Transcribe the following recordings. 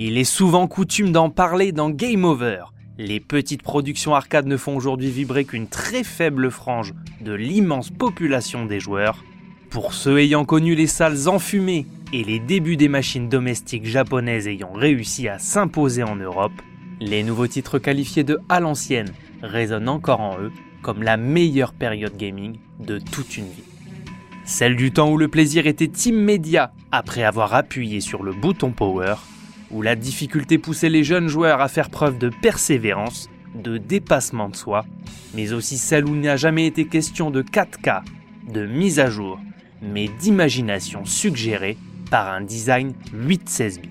Il est souvent coutume d'en parler dans Game Over. Les petites productions arcade ne font aujourd'hui vibrer qu'une très faible frange de l'immense population des joueurs. Pour ceux ayant connu les salles enfumées et les débuts des machines domestiques japonaises ayant réussi à s'imposer en Europe, les nouveaux titres qualifiés de à l'ancienne résonnent encore en eux comme la meilleure période gaming de toute une vie. Celle du temps où le plaisir était immédiat après avoir appuyé sur le bouton power où la difficulté poussait les jeunes joueurs à faire preuve de persévérance, de dépassement de soi, mais aussi celle où il n'a jamais été question de 4K, de mise à jour, mais d'imagination suggérée par un design 8-16 bits.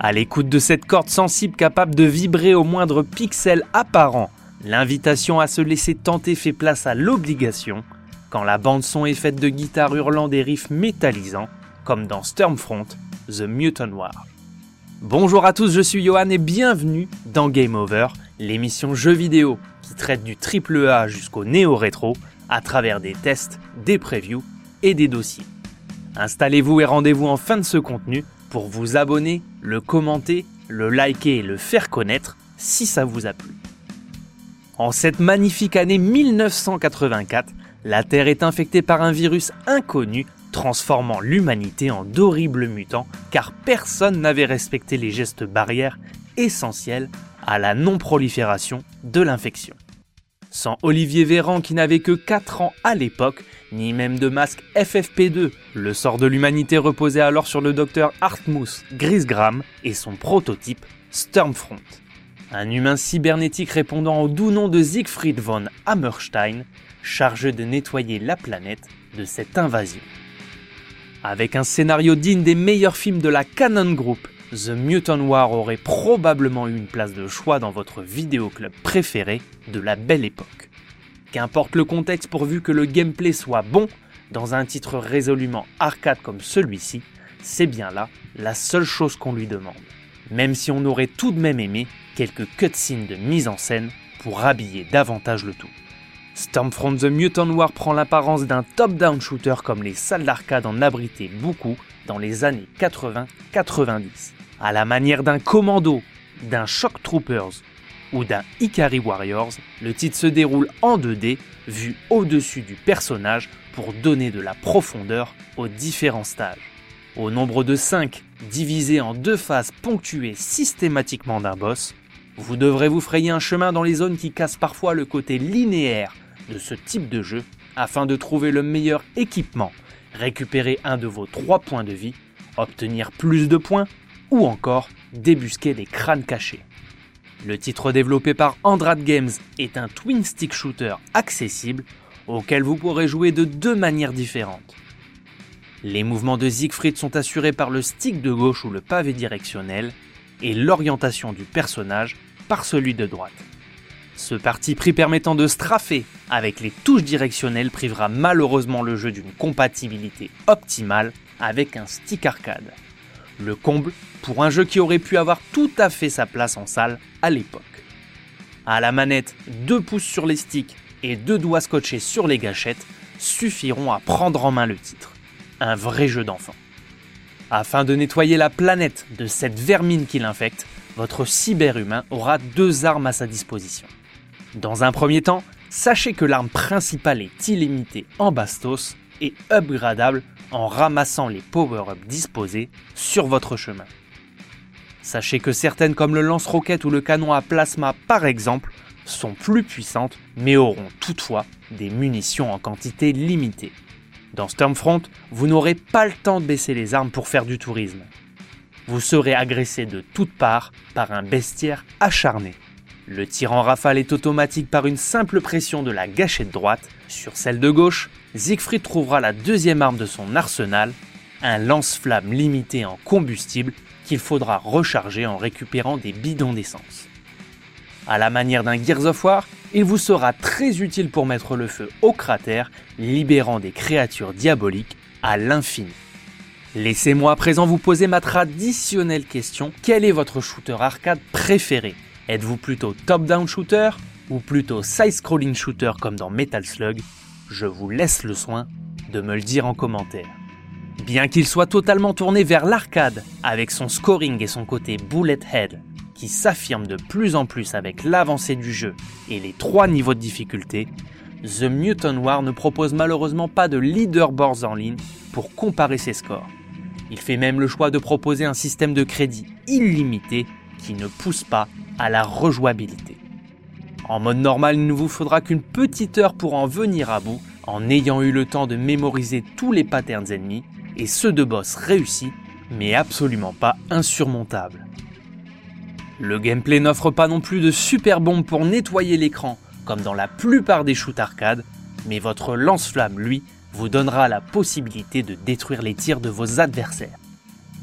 À l'écoute de cette corde sensible capable de vibrer au moindre pixel apparent, l'invitation à se laisser tenter fait place à l'obligation quand la bande son est faite de guitares hurlant des riffs métallisants, comme dans Stormfront, The Mutant War. Bonjour à tous, je suis Johan et bienvenue dans Game Over, l'émission jeux vidéo qui traite du triple A jusqu'au néo-rétro à travers des tests, des previews et des dossiers. Installez-vous et rendez-vous en fin de ce contenu pour vous abonner, le commenter, le liker et le faire connaître si ça vous a plu. En cette magnifique année 1984, la Terre est infectée par un virus inconnu transformant l'humanité en d'horribles mutants car personne n'avait respecté les gestes barrières essentiels à la non-prolifération de l'infection. Sans Olivier Véran qui n'avait que 4 ans à l'époque, ni même de masque FFP2, le sort de l'humanité reposait alors sur le docteur Hartmus Grisgram et son prototype Stormfront. Un humain cybernétique répondant au doux nom de Siegfried von Hammerstein, chargé de nettoyer la planète de cette invasion. Avec un scénario digne des meilleurs films de la Canon Group, The Mutant War aurait probablement eu une place de choix dans votre vidéoclub préféré de la belle époque. Qu'importe le contexte pourvu que le gameplay soit bon, dans un titre résolument arcade comme celui-ci, c'est bien là la seule chose qu'on lui demande. Même si on aurait tout de même aimé quelques cutscenes de mise en scène pour habiller davantage le tout. Stormfront The Mutant War prend l'apparence d'un top-down shooter comme les salles d'arcade en abritaient beaucoup dans les années 80-90. À la manière d'un Commando, d'un Shock Troopers ou d'un Ikari Warriors, le titre se déroule en 2D, vu au-dessus du personnage pour donner de la profondeur aux différents stages. Au nombre de 5, divisés en deux phases ponctuées systématiquement d'un boss, vous devrez vous frayer un chemin dans les zones qui cassent parfois le côté linéaire de ce type de jeu afin de trouver le meilleur équipement, récupérer un de vos trois points de vie, obtenir plus de points ou encore débusquer des crânes cachés. Le titre développé par Andrade Games est un twin stick shooter accessible auquel vous pourrez jouer de deux manières différentes. Les mouvements de Siegfried sont assurés par le stick de gauche ou le pavé directionnel et l'orientation du personnage par celui de droite. Ce parti pris permettant de straffer avec les touches directionnelles privera malheureusement le jeu d'une compatibilité optimale avec un stick arcade. Le comble pour un jeu qui aurait pu avoir tout à fait sa place en salle à l'époque. À la manette, deux pouces sur les sticks et deux doigts scotchés sur les gâchettes suffiront à prendre en main le titre. Un vrai jeu d'enfant. Afin de nettoyer la planète de cette vermine qui l'infecte, votre cyberhumain aura deux armes à sa disposition. Dans un premier temps, sachez que l'arme principale est illimitée en bastos et upgradable en ramassant les power-ups disposés sur votre chemin. Sachez que certaines comme le lance-roquette ou le canon à plasma par exemple sont plus puissantes mais auront toutefois des munitions en quantité limitée. Dans Stormfront, vous n'aurez pas le temps de baisser les armes pour faire du tourisme. Vous serez agressé de toutes parts par un bestiaire acharné. Le tir en rafale est automatique par une simple pression de la gâchette droite sur celle de gauche. Siegfried trouvera la deuxième arme de son arsenal, un lance-flamme limité en combustible qu'il faudra recharger en récupérant des bidons d'essence. À la manière d'un Gears of War, il vous sera très utile pour mettre le feu au cratère, libérant des créatures diaboliques à l'infini. Laissez-moi à présent vous poser ma traditionnelle question. Quel est votre shooter arcade préféré? Êtes-vous plutôt top-down shooter ou plutôt side-scrolling shooter comme dans Metal Slug? Je vous laisse le soin de me le dire en commentaire. Bien qu'il soit totalement tourné vers l'arcade, avec son scoring et son côté bullet head, qui s'affirme de plus en plus avec l'avancée du jeu et les trois niveaux de difficulté, The Mutant War ne propose malheureusement pas de leaderboards en ligne pour comparer ses scores. Il fait même le choix de proposer un système de crédit illimité qui ne pousse pas à la rejouabilité. En mode normal, il ne vous faudra qu'une petite heure pour en venir à bout, en ayant eu le temps de mémoriser tous les patterns ennemis et ceux de boss réussis, mais absolument pas insurmontables. Le gameplay n'offre pas non plus de super bombes pour nettoyer l'écran, comme dans la plupart des shoots arcade, mais votre lance-flamme, lui, vous donnera la possibilité de détruire les tirs de vos adversaires.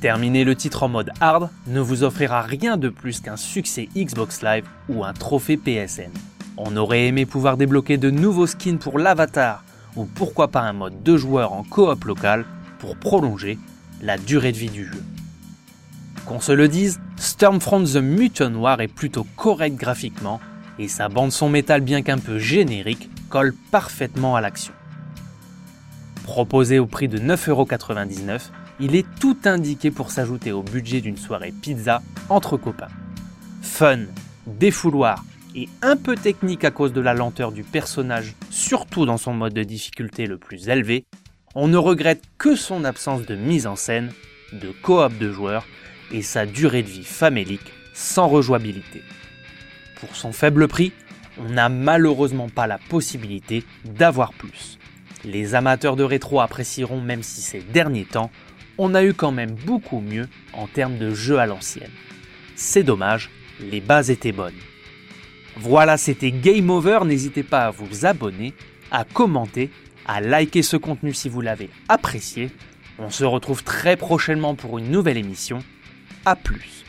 Terminer le titre en mode hard ne vous offrira rien de plus qu'un succès Xbox Live ou un trophée PSN. On aurait aimé pouvoir débloquer de nouveaux skins pour l'avatar, ou pourquoi pas un mode 2 joueurs en coop local pour prolonger la durée de vie du jeu. Qu'on se le dise, Stormfront The Mutant War est plutôt correct graphiquement et sa bande son métal bien qu'un peu générique colle parfaitement à l'action. Proposé au prix de 9,99€, il est tout indiqué pour s'ajouter au budget d'une soirée pizza entre copains. Fun, défouloir et un peu technique à cause de la lenteur du personnage, surtout dans son mode de difficulté le plus élevé, on ne regrette que son absence de mise en scène, de coop de joueurs et sa durée de vie famélique sans rejouabilité. Pour son faible prix, on n'a malheureusement pas la possibilité d'avoir plus. Les amateurs de rétro apprécieront même si ces derniers temps, on a eu quand même beaucoup mieux en termes de jeux à l'ancienne. C'est dommage, les bases étaient bonnes. Voilà, c'était Game Over, n'hésitez pas à vous abonner, à commenter, à liker ce contenu si vous l'avez apprécié. On se retrouve très prochainement pour une nouvelle émission. A plus